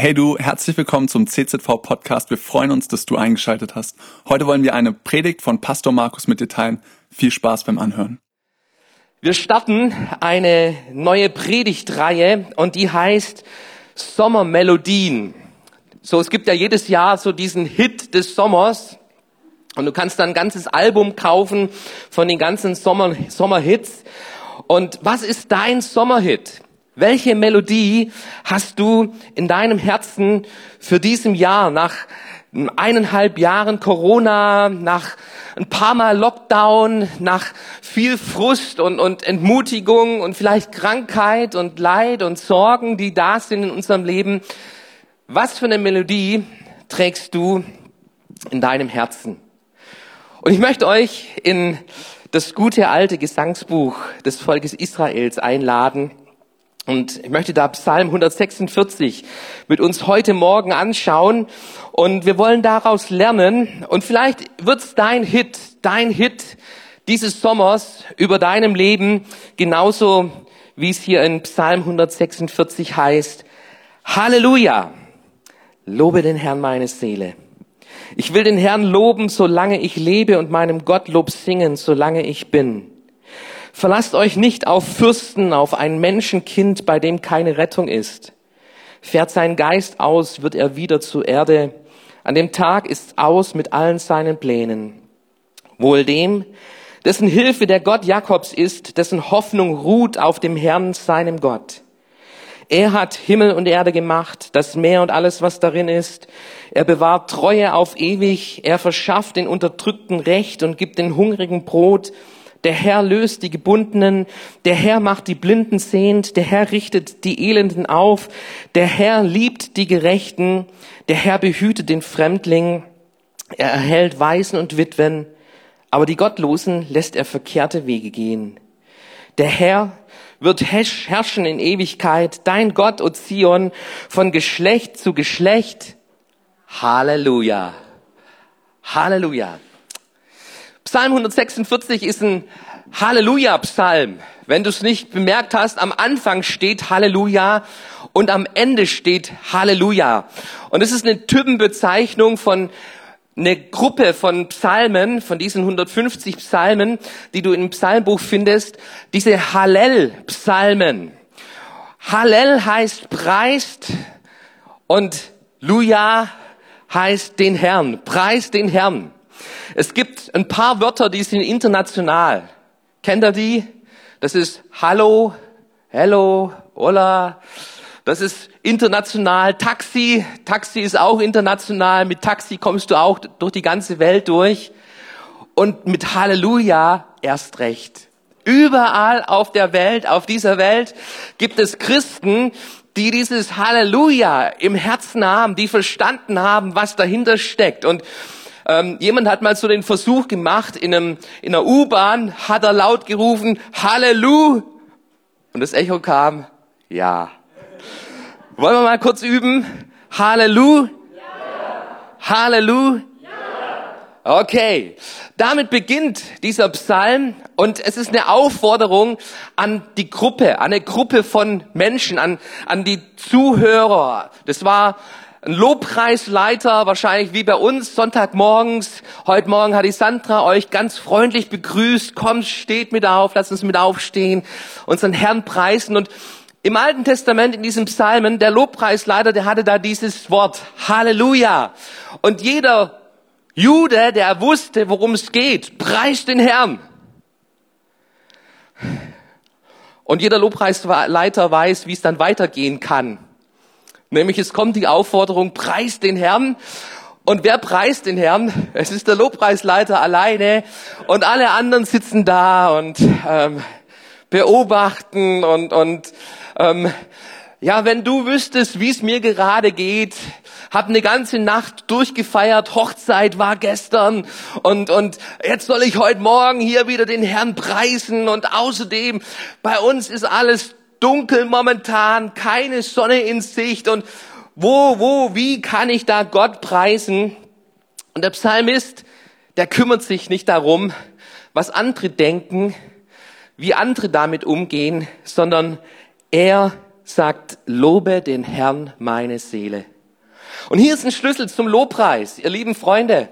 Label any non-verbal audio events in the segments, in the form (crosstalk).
Hey du, herzlich willkommen zum CZV Podcast. Wir freuen uns, dass du eingeschaltet hast. Heute wollen wir eine Predigt von Pastor Markus mit dir teilen. Viel Spaß beim Anhören. Wir starten eine neue Predigtreihe und die heißt Sommermelodien. So, es gibt ja jedes Jahr so diesen Hit des Sommers und du kannst dann ein ganzes Album kaufen von den ganzen Sommer, Sommerhits. Und was ist dein Sommerhit? Welche Melodie hast du in deinem Herzen für diesem Jahr nach eineinhalb Jahren Corona, nach ein paar Mal Lockdown, nach viel Frust und, und Entmutigung und vielleicht Krankheit und Leid und Sorgen, die da sind in unserem Leben. Was für eine Melodie trägst du in deinem Herzen? Und ich möchte euch in das gute alte Gesangsbuch des Volkes Israels einladen. Und ich möchte da Psalm 146 mit uns heute Morgen anschauen. Und wir wollen daraus lernen. Und vielleicht wird's dein Hit, dein Hit dieses Sommers über deinem Leben, genauso wie es hier in Psalm 146 heißt. Halleluja! Lobe den Herrn meine Seele. Ich will den Herrn loben, solange ich lebe und meinem Gottlob singen, solange ich bin. Verlasst euch nicht auf Fürsten, auf ein Menschenkind, bei dem keine Rettung ist. Fährt sein Geist aus, wird er wieder zur Erde. An dem Tag ist's aus mit allen seinen Plänen. Wohl dem, dessen Hilfe der Gott Jakobs ist, dessen Hoffnung ruht auf dem Herrn, seinem Gott. Er hat Himmel und Erde gemacht, das Meer und alles, was darin ist. Er bewahrt Treue auf ewig. Er verschafft den Unterdrückten Recht und gibt den Hungrigen Brot. Der Herr löst die Gebundenen, der Herr macht die Blinden sehend, der Herr richtet die Elenden auf, der Herr liebt die Gerechten, der Herr behütet den Fremdling, er erhält Waisen und Witwen, aber die Gottlosen lässt er verkehrte Wege gehen. Der Herr wird herrschen in Ewigkeit, dein Gott, O Zion, von Geschlecht zu Geschlecht. Halleluja. Halleluja. Psalm 146 ist ein Halleluja-Psalm. Wenn du es nicht bemerkt hast, am Anfang steht Halleluja und am Ende steht Halleluja. Und es ist eine Typenbezeichnung von eine Gruppe von Psalmen, von diesen 150 Psalmen, die du im Psalmbuch findest, diese Hallel-Psalmen. Hallel heißt preist und Luja heißt den Herrn, preist den Herrn. Es gibt ein paar Wörter, die sind international. Kennt ihr die? Das ist Hallo, Hello, Hola. Das ist international. Taxi, Taxi ist auch international. Mit Taxi kommst du auch durch die ganze Welt durch. Und mit Halleluja erst recht. Überall auf der Welt, auf dieser Welt gibt es Christen, die dieses Halleluja im Herzen haben, die verstanden haben, was dahinter steckt. Und ähm, jemand hat mal so den Versuch gemacht, in, einem, in einer U-Bahn hat er laut gerufen, Halleluja. Und das Echo kam, ja. Wollen wir mal kurz üben? Halleluja. Ja. Halleluja. Okay, damit beginnt dieser Psalm und es ist eine Aufforderung an die Gruppe, an eine Gruppe von Menschen, an, an die Zuhörer. Das war ein Lobpreisleiter, wahrscheinlich wie bei uns, Sonntagmorgens. Heute Morgen hat die Sandra euch ganz freundlich begrüßt. Kommt, steht mit auf, lasst uns mit aufstehen, unseren Herrn preisen. Und im Alten Testament, in diesem Psalmen, der Lobpreisleiter, der hatte da dieses Wort, Halleluja. Und jeder Jude, der wusste, worum es geht, preist den Herrn. Und jeder Lobpreisleiter weiß, wie es dann weitergehen kann. Nämlich es kommt die Aufforderung, preist den Herrn. Und wer preist den Herrn? Es ist der Lobpreisleiter alleine. Und alle anderen sitzen da und ähm, beobachten und, und ähm, ja, wenn du wüsstest, wie es mir gerade geht, hab eine ganze Nacht durchgefeiert, Hochzeit war gestern. Und, und jetzt soll ich heute Morgen hier wieder den Herrn preisen. Und außerdem bei uns ist alles dunkel momentan, keine Sonne in Sicht und wo, wo, wie kann ich da Gott preisen? Und der Psalmist, der kümmert sich nicht darum, was andere denken, wie andere damit umgehen, sondern er sagt, lobe den Herrn meine Seele. Und hier ist ein Schlüssel zum Lobpreis, ihr lieben Freunde.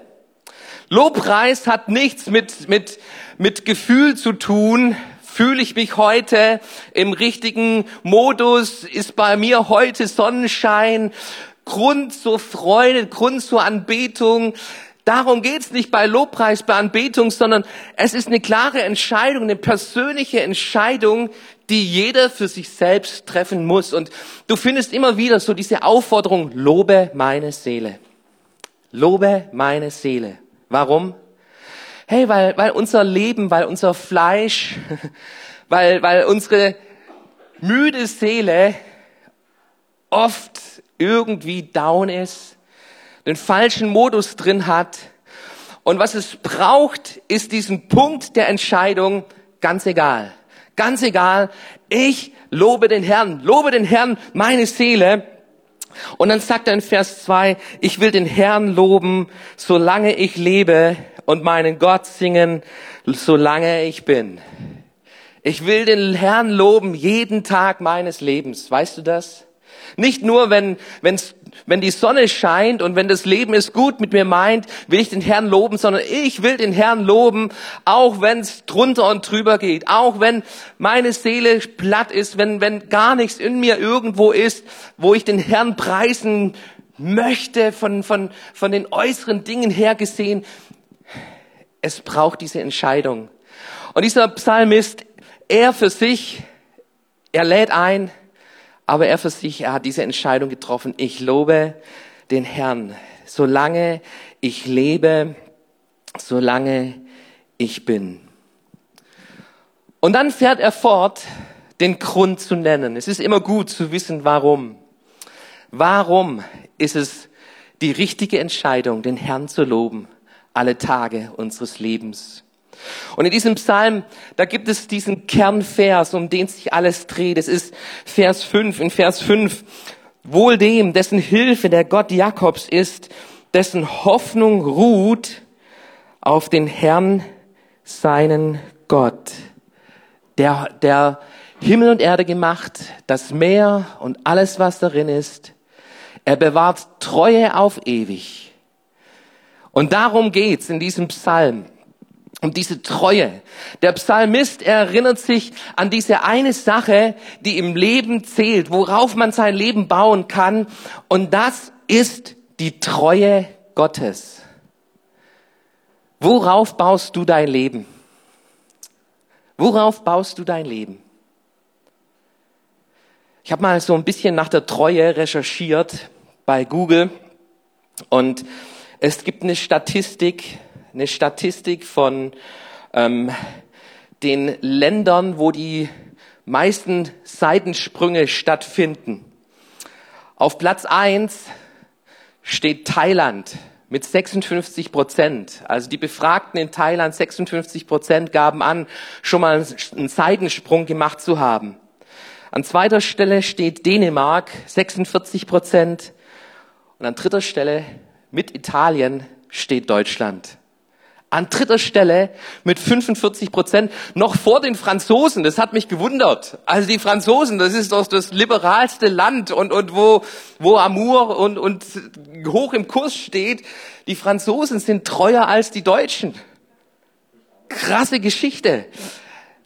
Lobpreis hat nichts mit, mit, mit Gefühl zu tun. Fühle ich mich heute im richtigen Modus? Ist bei mir heute Sonnenschein? Grund zur Freude, Grund zur Anbetung? Darum geht's nicht bei Lobpreis, bei Anbetung, sondern es ist eine klare Entscheidung, eine persönliche Entscheidung, die jeder für sich selbst treffen muss. Und du findest immer wieder so diese Aufforderung, lobe meine Seele. Lobe meine Seele. Warum? Hey, weil, weil unser Leben, weil unser Fleisch, (laughs) weil, weil unsere müde Seele oft irgendwie down ist, den falschen Modus drin hat. Und was es braucht, ist diesen Punkt der Entscheidung, ganz egal. Ganz egal, ich lobe den Herrn, lobe den Herrn, meine Seele. Und dann sagt er in Vers 2, ich will den Herrn loben, solange ich lebe und meinen Gott singen, solange ich bin. Ich will den Herrn loben jeden Tag meines Lebens. Weißt du das? Nicht nur, wenn, wenn's, wenn die Sonne scheint und wenn das Leben es gut mit mir meint, will ich den Herrn loben, sondern ich will den Herrn loben, auch wenn es drunter und drüber geht, auch wenn meine Seele platt ist, wenn, wenn gar nichts in mir irgendwo ist, wo ich den Herrn preisen möchte, von, von, von den äußeren Dingen her gesehen. Es braucht diese Entscheidung. Und dieser Psalmist, er für sich, er lädt ein, aber er für sich, er hat diese Entscheidung getroffen. Ich lobe den Herrn, solange ich lebe, solange ich bin. Und dann fährt er fort, den Grund zu nennen. Es ist immer gut zu wissen, warum. Warum ist es die richtige Entscheidung, den Herrn zu loben, alle Tage unseres Lebens? Und in diesem Psalm, da gibt es diesen Kernvers, um den sich alles dreht. Es ist Vers 5. In Vers 5, wohl dem, dessen Hilfe der Gott Jakobs ist, dessen Hoffnung ruht auf den Herrn, seinen Gott, der, der Himmel und Erde gemacht, das Meer und alles, was darin ist. Er bewahrt Treue auf ewig. Und darum geht's in diesem Psalm um diese Treue. Der Psalmist erinnert sich an diese eine Sache, die im Leben zählt, worauf man sein Leben bauen kann. Und das ist die Treue Gottes. Worauf baust du dein Leben? Worauf baust du dein Leben? Ich habe mal so ein bisschen nach der Treue recherchiert bei Google und es gibt eine Statistik, eine Statistik von ähm, den Ländern, wo die meisten Seitensprünge stattfinden. Auf Platz eins steht Thailand mit 56 Prozent. Also die Befragten in Thailand, 56 Prozent gaben an, schon mal einen Seitensprung gemacht zu haben. An zweiter Stelle steht Dänemark, 46 Prozent. Und an dritter Stelle mit Italien steht Deutschland an dritter Stelle mit 45 Prozent, noch vor den Franzosen. Das hat mich gewundert. Also die Franzosen, das ist doch das liberalste Land und, und wo, wo Amour und, und hoch im Kurs steht. Die Franzosen sind treuer als die Deutschen. Krasse Geschichte.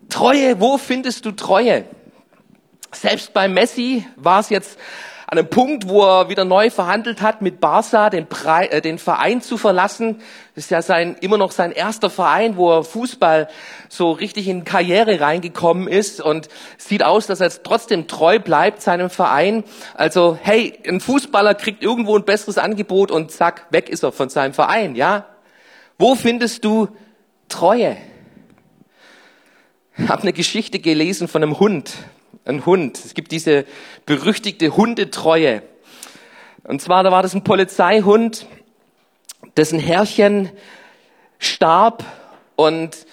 Treue, wo findest du Treue? Selbst bei Messi war es jetzt an einem Punkt, wo er wieder neu verhandelt hat mit Barca, den, Pre äh, den Verein zu verlassen. Das ist ja sein, immer noch sein erster Verein, wo er Fußball so richtig in Karriere reingekommen ist und sieht aus, dass er jetzt trotzdem treu bleibt seinem Verein. Also, hey, ein Fußballer kriegt irgendwo ein besseres Angebot und zack, weg ist er von seinem Verein, ja? Wo findest du Treue? Ich habe eine Geschichte gelesen von einem Hund, ein Hund. Es gibt diese berüchtigte Hundetreue. Und zwar, da war das ein Polizeihund, dessen Herrchen starb und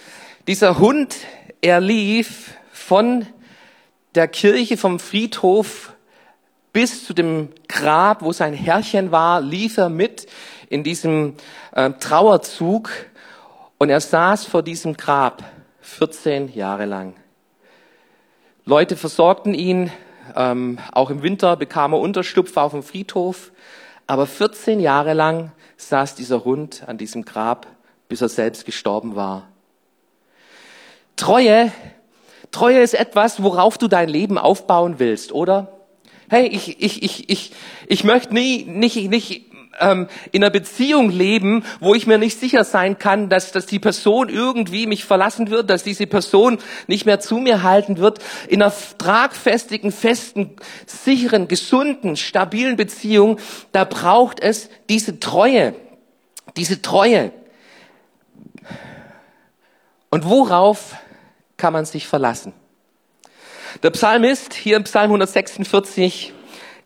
dieser Hund, er lief von der Kirche, vom Friedhof bis zu dem Grab, wo sein Herrchen war, lief er mit in diesem äh, Trauerzug und er saß vor diesem Grab 14 Jahre lang. Leute versorgten ihn, Ähm, auch im Winter bekam er Unterstupf auf dem Friedhof. Aber 14 Jahre lang saß dieser Hund an diesem Grab, bis er selbst gestorben war. Treue, Treue ist etwas, worauf du dein Leben aufbauen willst, oder? Hey, ich, ich, ich, ich, ich möchte nie, nicht, nicht ähm, in einer Beziehung leben, wo ich mir nicht sicher sein kann, dass, dass die Person irgendwie mich verlassen wird, dass diese Person nicht mehr zu mir halten wird. In einer tragfestigen, festen, sicheren, gesunden, stabilen Beziehung, da braucht es diese Treue. Diese Treue. Und worauf kann man sich verlassen? Der Psalmist hier im Psalm 146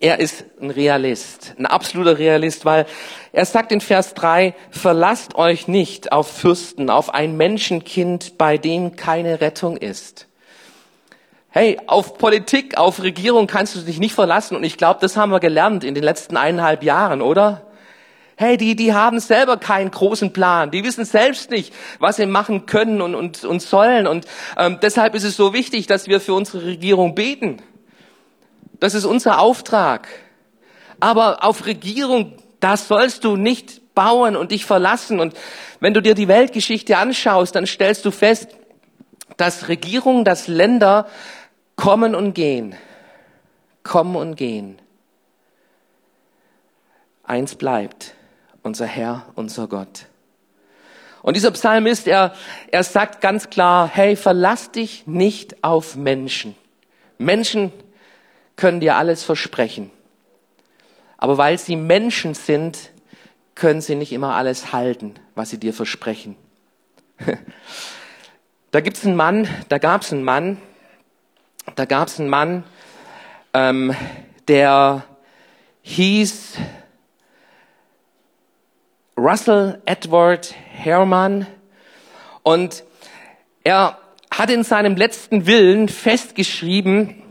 er ist ein Realist, ein absoluter Realist, weil er sagt in Vers 3, verlasst euch nicht auf Fürsten, auf ein Menschenkind, bei dem keine Rettung ist. Hey, auf Politik, auf Regierung kannst du dich nicht verlassen und ich glaube, das haben wir gelernt in den letzten eineinhalb Jahren, oder? Hey, die, die haben selber keinen großen Plan. Die wissen selbst nicht, was sie machen können und, und, und sollen. Und ähm, deshalb ist es so wichtig, dass wir für unsere Regierung beten. Das ist unser Auftrag. Aber auf Regierung, da sollst du nicht bauen und dich verlassen. Und wenn du dir die Weltgeschichte anschaust, dann stellst du fest, dass Regierungen, dass Länder kommen und gehen. Kommen und gehen. Eins bleibt, unser Herr, unser Gott. Und dieser Psalmist, er, er sagt ganz klar, hey, verlass dich nicht auf Menschen. Menschen können dir alles versprechen. Aber weil sie Menschen sind, können sie nicht immer alles halten, was sie dir versprechen. (laughs) Da gibt's einen Mann, da gab's einen Mann, da gab's einen Mann, ähm, der hieß Russell Edward Herrmann und er hat in seinem letzten Willen festgeschrieben,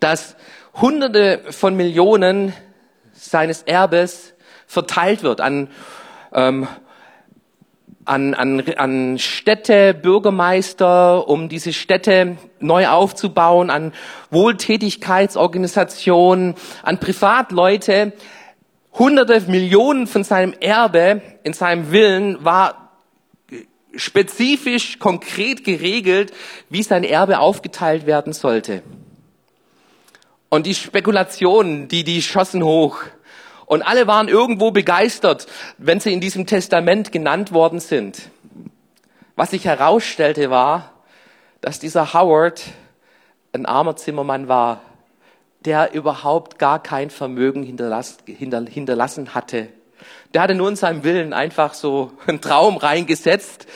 dass Hunderte von Millionen seines Erbes verteilt wird an, ähm, an, an, an Städte, Bürgermeister, um diese Städte neu aufzubauen, an Wohltätigkeitsorganisationen, an Privatleute. Hunderte Millionen von seinem Erbe in seinem Willen war spezifisch, konkret geregelt, wie sein Erbe aufgeteilt werden sollte. Und die Spekulationen, die, die schossen hoch. Und alle waren irgendwo begeistert, wenn sie in diesem Testament genannt worden sind. Was sich herausstellte war, dass dieser Howard ein armer Zimmermann war, der überhaupt gar kein Vermögen hinterlass, hinter, hinterlassen hatte. Der hatte nur in seinem Willen einfach so (laughs) einen Traum reingesetzt,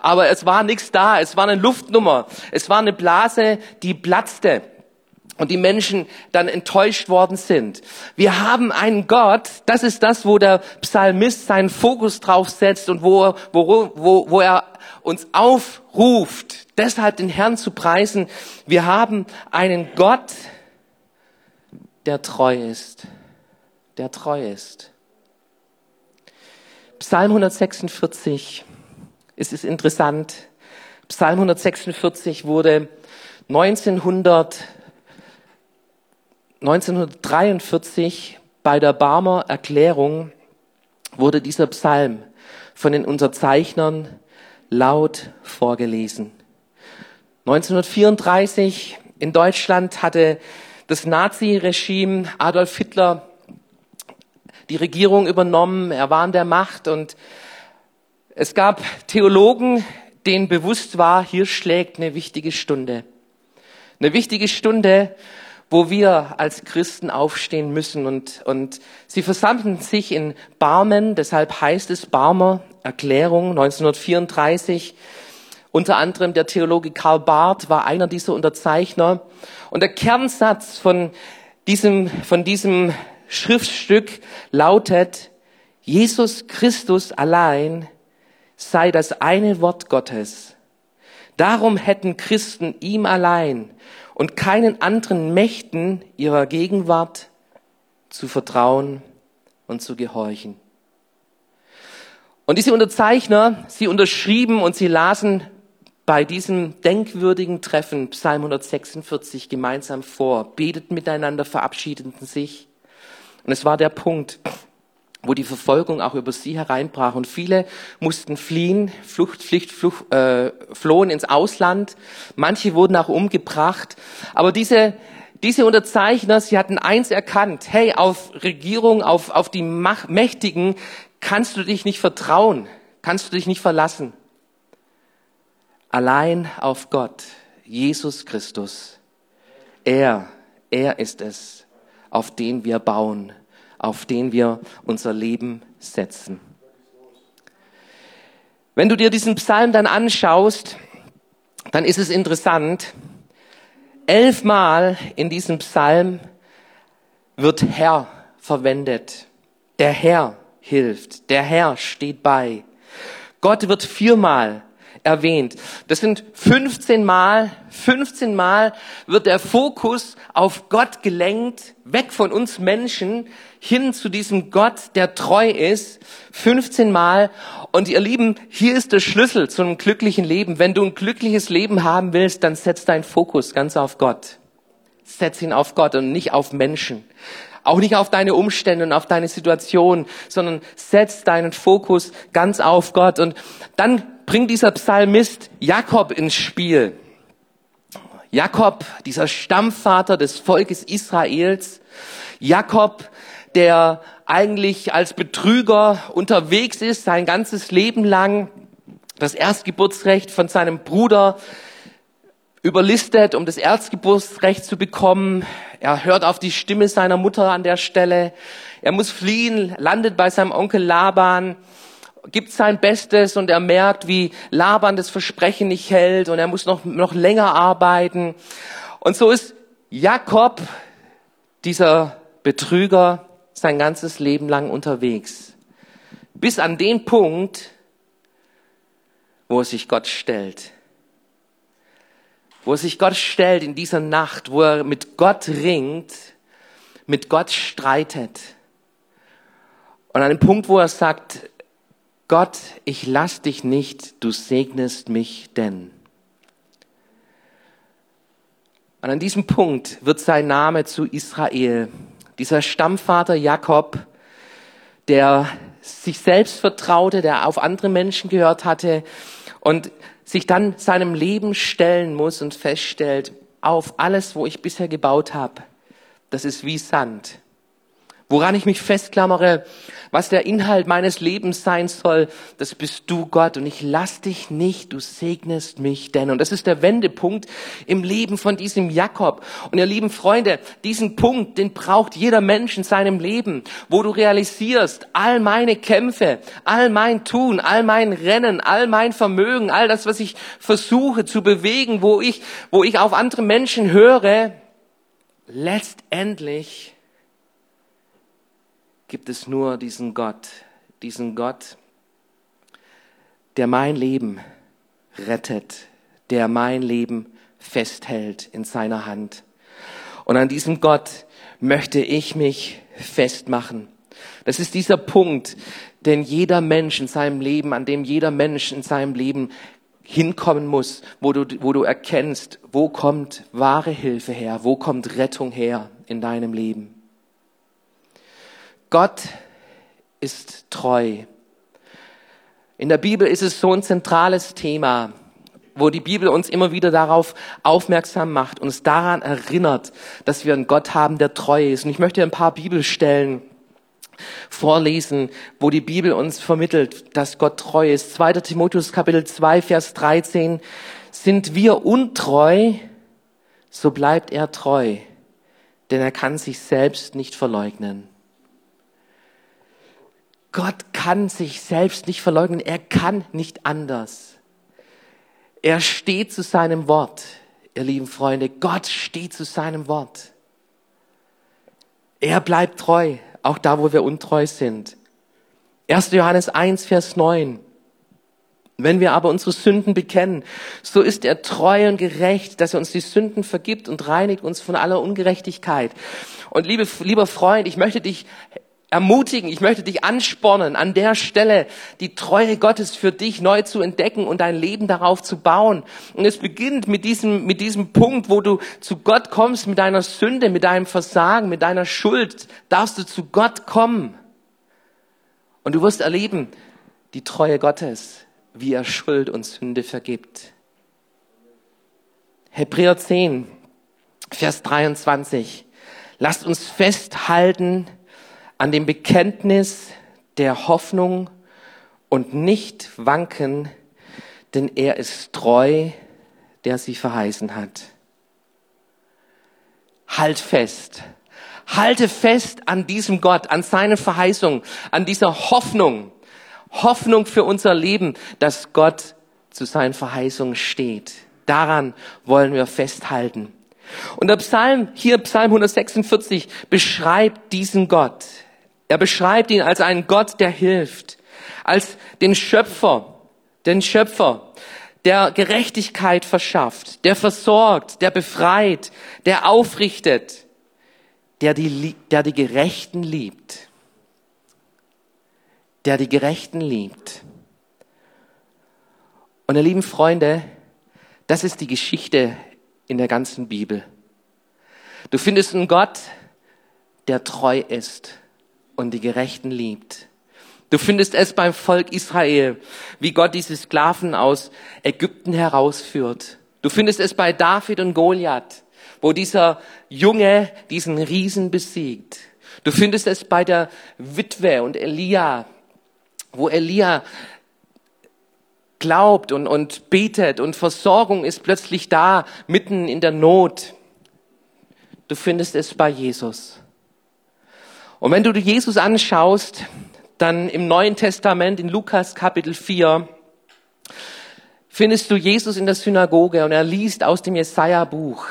aber es war nichts da, es war eine Luftnummer, es war eine Blase, die platzte und die Menschen dann enttäuscht worden sind. Wir haben einen Gott, das ist das, wo der Psalmist seinen Fokus drauf setzt und wo, wo, wo, wo er uns aufruft, deshalb den Herrn zu preisen. Wir haben einen Gott, der treu ist, der treu ist. Psalm 146, es ist interessant, Psalm 146 wurde 1900 1943 bei der Barmer Erklärung wurde dieser Psalm von den Unterzeichnern laut vorgelesen. 1934 in Deutschland hatte das Nazi-Regime Adolf Hitler die Regierung übernommen. Er war an der Macht und es gab Theologen, denen bewusst war, hier schlägt eine wichtige Stunde. Eine wichtige Stunde, wo wir als Christen aufstehen müssen. Und, und sie versammelten sich in Barmen, deshalb heißt es Barmer Erklärung 1934. Unter anderem der Theologe Karl Barth war einer dieser Unterzeichner. Und der Kernsatz von diesem, von diesem Schriftstück lautet, Jesus Christus allein sei das eine Wort Gottes. Darum hätten Christen ihm allein und keinen anderen Mächten ihrer Gegenwart zu vertrauen und zu gehorchen. Und diese Unterzeichner, sie unterschrieben und sie lasen bei diesem denkwürdigen Treffen Psalm 146 gemeinsam vor, beteten miteinander, verabschiedeten sich. Und es war der Punkt, wo die Verfolgung auch über sie hereinbrach. Und viele mussten fliehen, Flucht, Pflicht, Flucht, äh, flohen ins Ausland. Manche wurden auch umgebracht. Aber diese, diese Unterzeichner, sie hatten eins erkannt. Hey, auf Regierung, auf, auf die Mach Mächtigen kannst du dich nicht vertrauen, kannst du dich nicht verlassen. Allein auf Gott, Jesus Christus. Er, er ist es, auf den wir bauen auf den wir unser Leben setzen. Wenn du dir diesen Psalm dann anschaust, dann ist es interessant. Elfmal in diesem Psalm wird Herr verwendet. Der Herr hilft. Der Herr steht bei. Gott wird viermal erwähnt. Das sind 15 Mal, 15 Mal wird der Fokus auf Gott gelenkt, weg von uns Menschen, hin zu diesem Gott, der treu ist, 15 Mal. Und ihr Lieben, hier ist der Schlüssel zu einem glücklichen Leben. Wenn du ein glückliches Leben haben willst, dann setz deinen Fokus ganz auf Gott. Setz ihn auf Gott und nicht auf Menschen. Auch nicht auf deine Umstände und auf deine Situation, sondern setz deinen Fokus ganz auf Gott. Und dann bringt dieser Psalmist Jakob ins Spiel. Jakob, dieser Stammvater des Volkes Israels. Jakob, der eigentlich als Betrüger unterwegs ist, sein ganzes Leben lang das Erstgeburtsrecht von seinem Bruder überlistet, um das Erstgeburtsrecht zu bekommen. Er hört auf die Stimme seiner Mutter an der Stelle. Er muss fliehen, landet bei seinem Onkel Laban, gibt sein Bestes und er merkt, wie Laban das Versprechen nicht hält und er muss noch, noch länger arbeiten. Und so ist Jakob, dieser Betrüger, sein ganzes Leben lang unterwegs. Bis an den Punkt, wo er sich Gott stellt. Wo er sich Gott stellt in dieser Nacht, wo er mit Gott ringt, mit Gott streitet. Und an dem Punkt, wo er sagt, Gott, ich lass dich nicht, du segnest mich denn. Und an diesem Punkt wird sein Name zu Israel dieser Stammvater Jakob, der sich selbst vertraute, der auf andere Menschen gehört hatte und sich dann seinem Leben stellen muss und feststellt, auf alles, wo ich bisher gebaut habe, das ist wie Sand. Woran ich mich festklammere, was der Inhalt meines Lebens sein soll, das bist du Gott und ich lass dich nicht, du segnest mich denn. Und das ist der Wendepunkt im Leben von diesem Jakob. Und ihr lieben Freunde, diesen Punkt, den braucht jeder Mensch in seinem Leben, wo du realisierst, all meine Kämpfe, all mein Tun, all mein Rennen, all mein Vermögen, all das, was ich versuche zu bewegen, wo ich, wo ich auf andere Menschen höre, letztendlich gibt es nur diesen Gott, diesen Gott, der mein Leben rettet, der mein Leben festhält in seiner Hand. Und an diesem Gott möchte ich mich festmachen. Das ist dieser Punkt, den jeder Mensch in seinem Leben, an dem jeder Mensch in seinem Leben hinkommen muss, wo du, wo du erkennst, wo kommt wahre Hilfe her, wo kommt Rettung her in deinem Leben. Gott ist treu. In der Bibel ist es so ein zentrales Thema, wo die Bibel uns immer wieder darauf aufmerksam macht, uns daran erinnert, dass wir einen Gott haben, der treu ist. Und ich möchte ein paar Bibelstellen vorlesen, wo die Bibel uns vermittelt, dass Gott treu ist. 2. Timotheus Kapitel 2, Vers 13. Sind wir untreu, so bleibt er treu, denn er kann sich selbst nicht verleugnen. Gott kann sich selbst nicht verleugnen. Er kann nicht anders. Er steht zu seinem Wort, ihr lieben Freunde. Gott steht zu seinem Wort. Er bleibt treu, auch da, wo wir untreu sind. 1. Johannes 1, Vers 9. Wenn wir aber unsere Sünden bekennen, so ist er treu und gerecht, dass er uns die Sünden vergibt und reinigt uns von aller Ungerechtigkeit. Und liebe, lieber Freund, ich möchte dich ermutigen, ich möchte dich anspornen, an der Stelle die Treue Gottes für dich neu zu entdecken und dein Leben darauf zu bauen. Und es beginnt mit diesem, mit diesem Punkt, wo du zu Gott kommst, mit deiner Sünde, mit deinem Versagen, mit deiner Schuld, darfst du zu Gott kommen. Und du wirst erleben, die Treue Gottes, wie er Schuld und Sünde vergibt. Hebräer 10, Vers 23. Lasst uns festhalten an dem Bekenntnis der Hoffnung und nicht wanken, denn er ist treu, der sie verheißen hat. Halt fest. Halte fest an diesem Gott, an seine Verheißung, an dieser Hoffnung. Hoffnung für unser Leben, dass Gott zu seinen Verheißungen steht. Daran wollen wir festhalten. Und der Psalm, hier Psalm 146, beschreibt diesen Gott. Er beschreibt ihn als einen Gott, der hilft, als den Schöpfer, den Schöpfer, der Gerechtigkeit verschafft, der versorgt, der befreit, der aufrichtet, der die, der die Gerechten liebt, der die Gerechten liebt. Und ihr lieben Freunde, das ist die Geschichte in der ganzen Bibel. Du findest einen Gott, der treu ist und die Gerechten liebt. Du findest es beim Volk Israel, wie Gott diese Sklaven aus Ägypten herausführt. Du findest es bei David und Goliath, wo dieser Junge diesen Riesen besiegt. Du findest es bei der Witwe und Elia, wo Elia glaubt und, und betet und Versorgung ist plötzlich da, mitten in der Not. Du findest es bei Jesus. Und wenn du Jesus anschaust, dann im Neuen Testament, in Lukas Kapitel 4, findest du Jesus in der Synagoge und er liest aus dem Jesaja-Buch.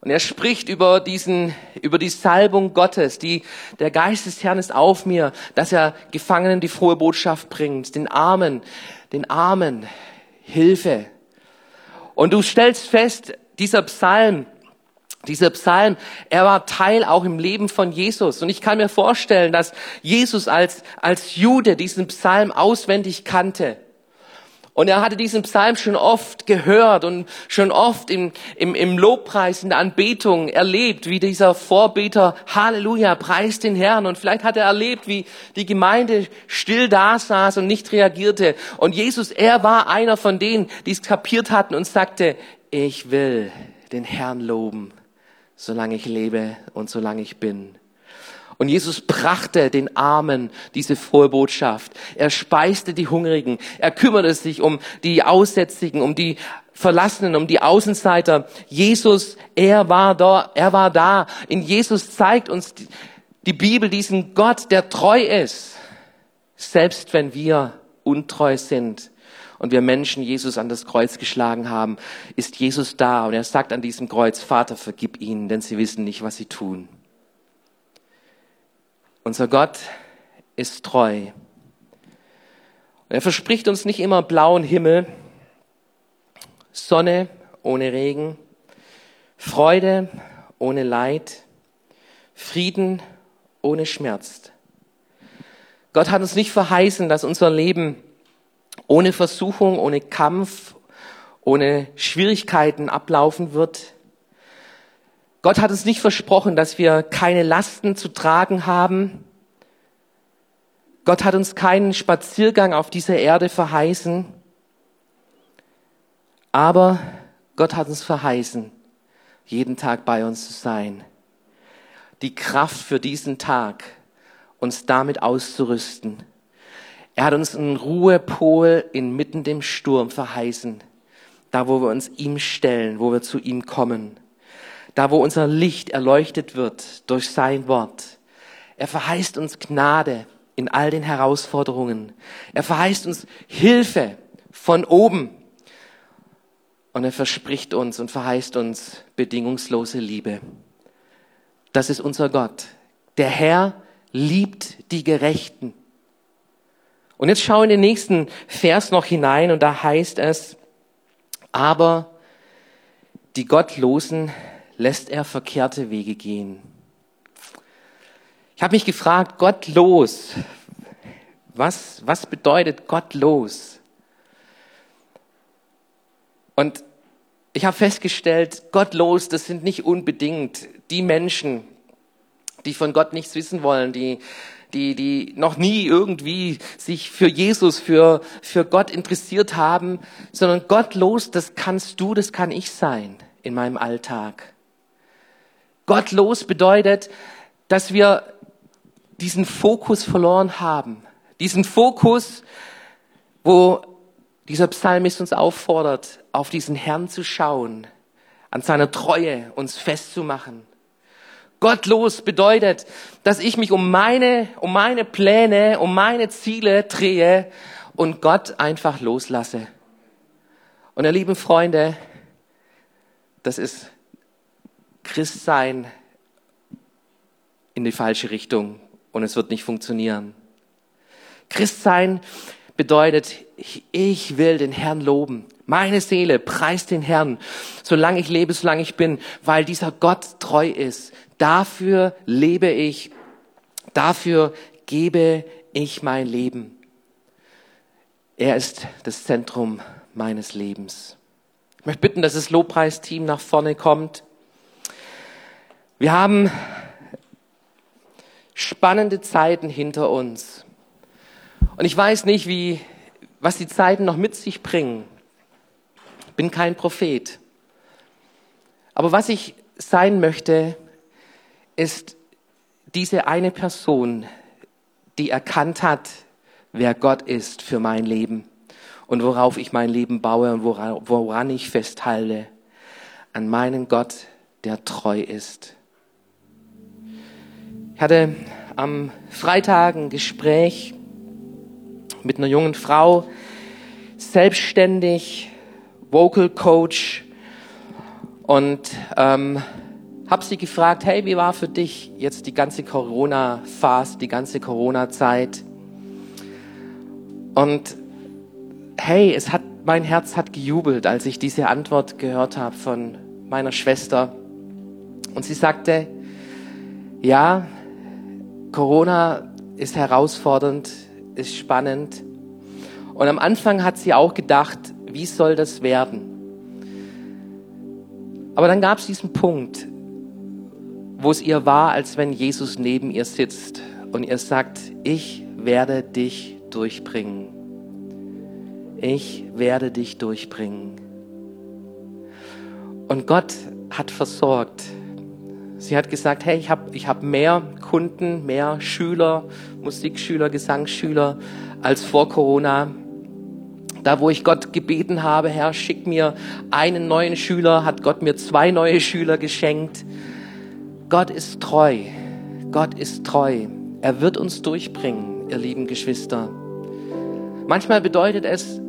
Und er spricht über diesen, über die Salbung Gottes, die, der Geist des Herrn ist auf mir, dass er Gefangenen die frohe Botschaft bringt, den Armen, den Armen Hilfe. Und du stellst fest, dieser Psalm, dieser Psalm, er war Teil auch im Leben von Jesus. Und ich kann mir vorstellen, dass Jesus als, als Jude diesen Psalm auswendig kannte. Und er hatte diesen Psalm schon oft gehört und schon oft im, im, im Lobpreis, in der Anbetung erlebt, wie dieser Vorbeter Halleluja preist den Herrn. Und vielleicht hat er erlebt, wie die Gemeinde still da saß und nicht reagierte. Und Jesus, er war einer von denen, die es kapiert hatten und sagte, ich will den Herrn loben, solange ich lebe und solange ich bin. Und Jesus brachte den Armen diese frohe Botschaft. Er speiste die Hungrigen. Er kümmerte sich um die Aussätzigen, um die Verlassenen, um die Außenseiter. Jesus, er war da, er war da. In Jesus zeigt uns die, die Bibel diesen Gott, der treu ist. Selbst wenn wir untreu sind und wir Menschen Jesus an das Kreuz geschlagen haben, ist Jesus da und er sagt an diesem Kreuz, Vater, vergib ihnen, denn sie wissen nicht, was sie tun. Unser Gott ist treu. Und er verspricht uns nicht immer blauen Himmel, Sonne ohne Regen, Freude ohne Leid, Frieden ohne Schmerz. Gott hat uns nicht verheißen, dass unser Leben ohne Versuchung, ohne Kampf, ohne Schwierigkeiten ablaufen wird. Gott hat uns nicht versprochen, dass wir keine Lasten zu tragen haben. Gott hat uns keinen Spaziergang auf dieser Erde verheißen. Aber Gott hat uns verheißen, jeden Tag bei uns zu sein. Die Kraft für diesen Tag, uns damit auszurüsten. Er hat uns einen Ruhepol inmitten dem Sturm verheißen. Da, wo wir uns ihm stellen, wo wir zu ihm kommen da wo unser Licht erleuchtet wird durch sein Wort. Er verheißt uns Gnade in all den Herausforderungen. Er verheißt uns Hilfe von oben. Und er verspricht uns und verheißt uns bedingungslose Liebe. Das ist unser Gott. Der Herr liebt die Gerechten. Und jetzt schau in den nächsten Vers noch hinein und da heißt es, aber die Gottlosen lässt er verkehrte Wege gehen. Ich habe mich gefragt, gottlos, was, was bedeutet gottlos? Und ich habe festgestellt, gottlos, das sind nicht unbedingt die Menschen, die von Gott nichts wissen wollen, die, die, die noch nie irgendwie sich für Jesus, für, für Gott interessiert haben, sondern gottlos, das kannst du, das kann ich sein in meinem Alltag. Gottlos bedeutet, dass wir diesen Fokus verloren haben. Diesen Fokus, wo dieser Psalmist uns auffordert, auf diesen Herrn zu schauen, an seiner Treue uns festzumachen. Gottlos bedeutet, dass ich mich um meine, um meine Pläne, um meine Ziele drehe und Gott einfach loslasse. Und ihr lieben Freunde, das ist Christsein in die falsche Richtung und es wird nicht funktionieren. Christsein bedeutet, ich will den Herrn loben. Meine Seele preist den Herrn, solange ich lebe, solange ich bin, weil dieser Gott treu ist. Dafür lebe ich, dafür gebe ich mein Leben. Er ist das Zentrum meines Lebens. Ich möchte bitten, dass das Lobpreisteam nach vorne kommt. Wir haben spannende Zeiten hinter uns. Und ich weiß nicht, wie, was die Zeiten noch mit sich bringen. Ich bin kein Prophet. Aber was ich sein möchte, ist diese eine Person, die erkannt hat, wer Gott ist für mein Leben und worauf ich mein Leben baue und woran, ich festhalte. An meinen Gott, der treu ist. Ich hatte am Freitag ein Gespräch mit einer jungen Frau, selbstständig, Vocal Coach und ähm, habe sie gefragt, hey, wie war für dich jetzt die ganze Corona-Phase, die ganze Corona-Zeit? Und hey, es hat mein Herz hat gejubelt, als ich diese Antwort gehört habe von meiner Schwester. Und sie sagte, ja, Corona ist herausfordernd, ist spannend. Und am Anfang hat sie auch gedacht, wie soll das werden? Aber dann gab es diesen Punkt, wo es ihr war, als wenn Jesus neben ihr sitzt und ihr sagt, ich werde dich durchbringen. Ich werde dich durchbringen. Und Gott hat versorgt. Sie hat gesagt, hey, ich habe ich hab mehr Kunden, mehr Schüler, Musikschüler, Gesangsschüler als vor Corona. Da, wo ich Gott gebeten habe, Herr, schick mir einen neuen Schüler, hat Gott mir zwei neue Schüler geschenkt. Gott ist treu. Gott ist treu. Er wird uns durchbringen, ihr lieben Geschwister. Manchmal bedeutet es,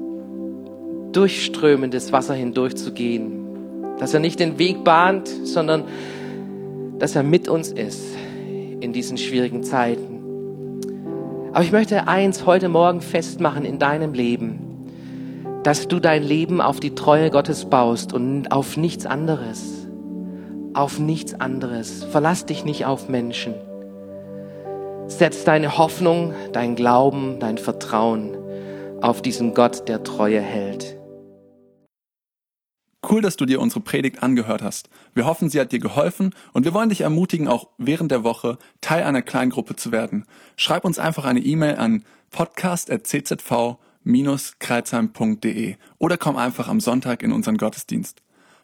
durchströmendes Wasser hindurchzugehen. Dass er nicht den Weg bahnt, sondern dass er mit uns ist in diesen schwierigen Zeiten. Aber ich möchte eins heute Morgen festmachen in deinem Leben, dass du dein Leben auf die Treue Gottes baust und auf nichts anderes. Auf nichts anderes. Verlass dich nicht auf Menschen. Setz deine Hoffnung, dein Glauben, dein Vertrauen auf diesen Gott, der Treue hält. Cool, dass du dir unsere Predigt angehört hast. Wir hoffen, sie hat dir geholfen und wir wollen dich ermutigen, auch während der Woche Teil einer Kleingruppe zu werden. Schreib uns einfach eine E-Mail an podcast.czv-kreuzheim.de oder komm einfach am Sonntag in unseren Gottesdienst.